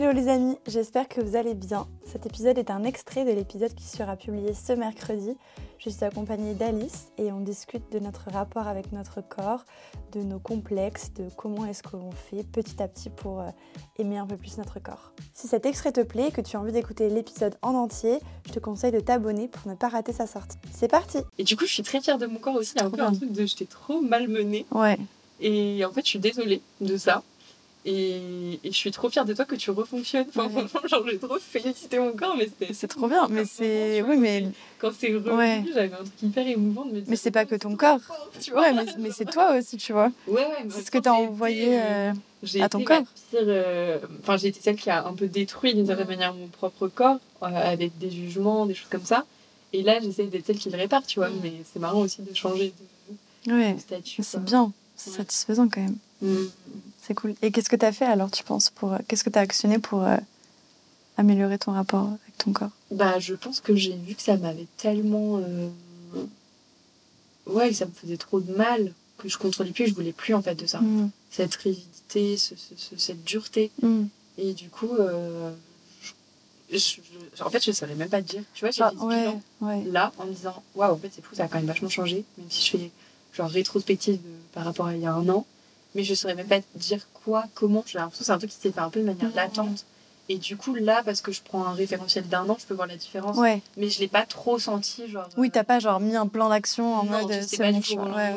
Hello les amis, j'espère que vous allez bien. Cet épisode est un extrait de l'épisode qui sera publié ce mercredi. Je suis accompagnée d'Alice et on discute de notre rapport avec notre corps, de nos complexes, de comment est-ce qu'on fait petit à petit pour euh, aimer un peu plus notre corps. Si cet extrait te plaît et que tu as envie d'écouter l'épisode en entier, je te conseille de t'abonner pour ne pas rater sa sortie. C'est parti Et du coup, je suis très fière de mon corps aussi. Il y a un peu un truc de j'étais trop malmenée. Ouais. Et en fait, je suis désolée de ça. Et, et je suis trop fière de toi que tu refonctionnes. Enfin, Ouais. genre, j'ai trop félicité mon corps, mais c'était. C'est trop bien, mais c'est. Oui, mais. Quand c'est revenu, Ouais. j'avais un truc hyper émouvant de me dire. Mais c'est pas que oh, ton corps. fort, Tu vois Ouais, mais, mais c'est toi aussi, tu vois. Ouais, ouais. C'est ce que t'as envoyé euh, à ton corps. pire, euh, Enfin, j'ai été celle qui a un peu détruit d'une certaine manière mon propre corps, euh, avec des jugements, des choses comme ça. Et là, j'essaie d'être celle qui le répare, tu vois. Mais c'est marrant aussi de changer de, statut. c'est bien. C'est satisfaisant quand même. Mm. C'est cool. Et qu'est-ce que t'as fait alors, tu penses pour... euh, Qu'est-ce que t'as actionné pour euh, améliorer ton rapport avec ton corps? Bah, je pense que j'ai vu que ça m'avait tellement. euh, Ouais, que ça me faisait trop de mal, que je contrôlais plus, je voulais plus en fait de ça. Mm. Cette rigidité, ce- ce- ce- cette dureté. Mm. Et du coup, euh, je- je- je- en fait, je saurais même pas te dire. Tu vois, j'ai Ah, fait ouais, bilan ouais. là en me disant Waouh, en fait, c'est fou, ça a quand même vachement changé, même si je fais genre rétrospective de- par rapport à il y a un an. Mais je saurais même pas dire quoi, comment. J'ai l'impression que c'est un truc qui s'est fait un peu de manière latente. Et du coup, là, parce que je prends un référentiel d'un an, je peux voir la différence. Ouais. Mais je l'ai pas trop senti, genre. Oui, euh, t'as pas genre mis un plan d'action en non, mode tu sais pas du jour. Ouais.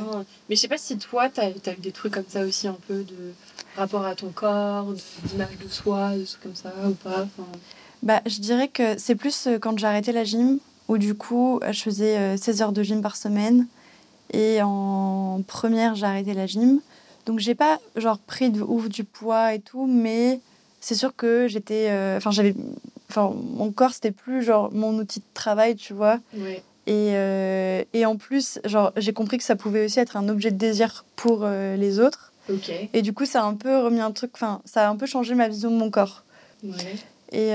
Mais je sais pas si toi, t'as as eu des trucs comme ça aussi, un peu de rapport à ton corps, de- d'image de soi, des trucs comme ça, ou pas. Enfin, Bah, je dirais que c'est plus euh, quand j'ai arrêté la gym, où du coup, euh, je faisais euh, 16 heures de gym par semaine. Et en première, j'ai arrêté la gym. Donc, j'ai pas genre pris de ouf du poids et tout, mais c'est sûr que j'étais. euh, Enfin, j'avais. Enfin, mon corps, c'était plus genre mon outil de travail, tu vois. ouais. Et, euh, et en plus, genre, j'ai compris que ça pouvait aussi être un objet de désir pour euh, les autres. Ok. Et du coup, ça a un peu remis un truc. Enfin, ça a un peu changé ma vision de mon corps. Ouais. Et,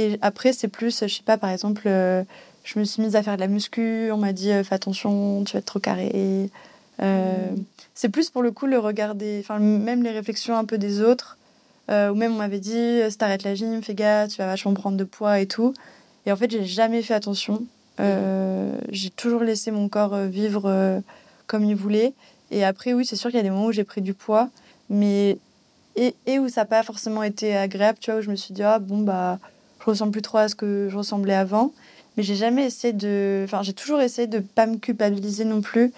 et après, c'est plus, je sais pas, par exemple, je me suis mise à faire de la muscu, on m'a dit fais attention, tu vas être trop carré. Euh. C'est plus pour le coup le regarder, enfin, même les réflexions un peu des autres, euh, ou même on m'avait dit euh, si t'arrêtes la gym, fais gaffe, tu vas vachement prendre de poids et tout. Et en fait, j'ai jamais fait attention. J'ai toujours laissé mon corps vivre comme il voulait. Et après, oui, c'est sûr qu'il y a des moments où j'ai pris du poids, mais et, et où ça n'a pas forcément été agréable, tu vois, où je me suis dit, ah bon, bah, je ressemble plus trop à ce que je ressemblais avant. Mais j'ai jamais essayé de. Enfin, j'ai toujours essayé de pas me culpabiliser non plus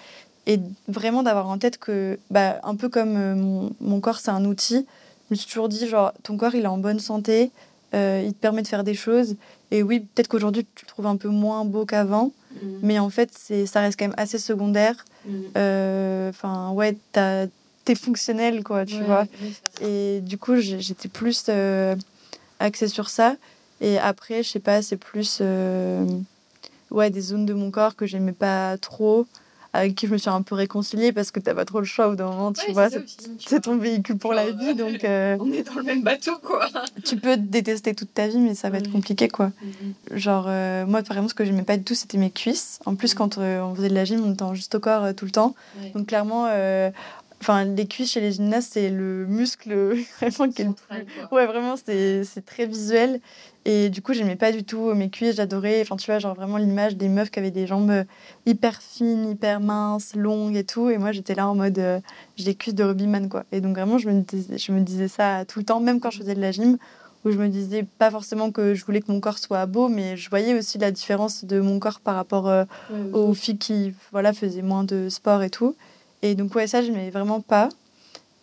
et vraiment d'avoir en tête que, bah, un peu comme euh, mon, mon corps, c'est un outil, je me suis toujours dit, genre, ton corps, il est en bonne santé, euh, il te permet de faire des choses. Et oui, peut-être qu'aujourd'hui, tu le trouves un peu moins beau qu'avant, Mhm. mais en fait, c'est, ça reste quand même assez secondaire. Mhm. Euh, Enfin, ouais, t'as- t'es fonctionnel, quoi, tu Ouais, vois. Et du coup, j'étais plus axée sur ça. Et après, je sais pas, c'est plus ouais, des zones de mon corps que j'aimais pas trop, avec qui je me suis un peu réconciliée parce que t'as pas trop le choix au d'un moment, tu Ouais, vois. c'est ton véhicule pour la vie, donc euh, On est dans le même bateau, quoi. tu peux te détester toute ta vie, mais ça va être compliqué, quoi. Genre, euh, moi, par exemple, ce que j'aimais pas du tout, c'était mes cuisses. En plus, Mhm. quand euh, on faisait de la gym, on était en juste au corps tout le temps. Ouais. Donc, clairement, enfin, les cuisses chez les gymnastes, c'est le muscle vraiment qui est le quoi. Ouais, vraiment, c'est très visuel. Et du coup, j'aimais pas du tout mes cuisses, j'adorais. Enfin, tu vois, genre vraiment l'image des meufs qui avaient des jambes euh, hyper fines, hyper minces, longues et tout. Et moi, j'étais là en mode, euh, j'ai des cuisses de rugbyman, quoi. Et donc, vraiment, je me, disais, je me disais ça tout le temps, même quand je faisais de la gym, où je me disais pas forcément que je voulais que mon corps soit beau, mais je voyais aussi la différence de mon corps par rapport euh, Ouais, aux filles qui voilà, faisaient moins de sport et tout. Et donc, ouais, ça, je n'aimais vraiment pas.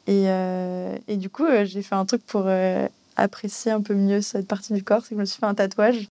Et, euh, et du coup, euh, j'ai fait un truc pour euh, apprécier un peu mieux cette partie du corps, c'est que je me suis fait un tatouage.